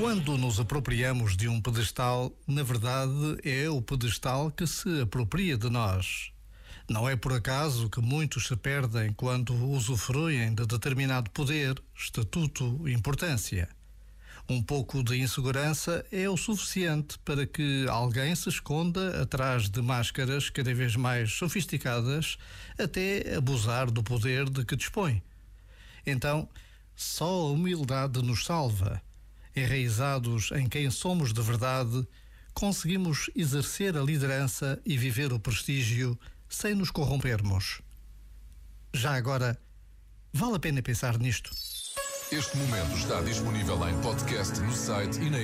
Quando nos apropriamos de um pedestal, na verdade é o pedestal que se apropria de nós. Não é por acaso que muitos se perdem quando usufruem de determinado poder, estatuto, importância. Um pouco de insegurança é o suficiente para que alguém se esconda atrás de máscaras cada vez mais sofisticadas até abusar do poder de que dispõe. Então, só a humildade nos salva enraizados em quem somos de verdade, conseguimos exercer a liderança e viver o prestígio sem nos corrompermos. Já agora, vale a pena pensar nisto. Este momento está disponível em podcast no site e na.